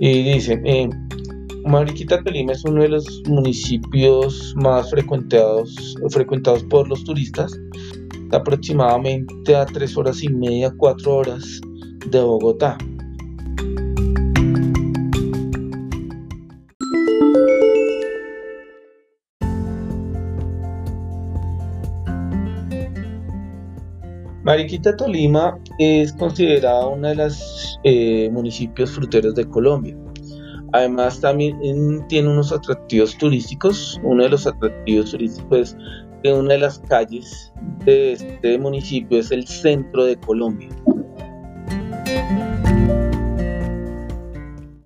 Y dice, eh, Mariquita Tolima es uno de los municipios más frecuentados, frecuentados por los turistas, aproximadamente a tres horas y media, cuatro horas de Bogotá. Mariquita Tolima es considerada uno de los eh, municipios fruteros de Colombia. Además también tiene unos atractivos turísticos. Uno de los atractivos turísticos es que una de las calles de este municipio es el centro de Colombia.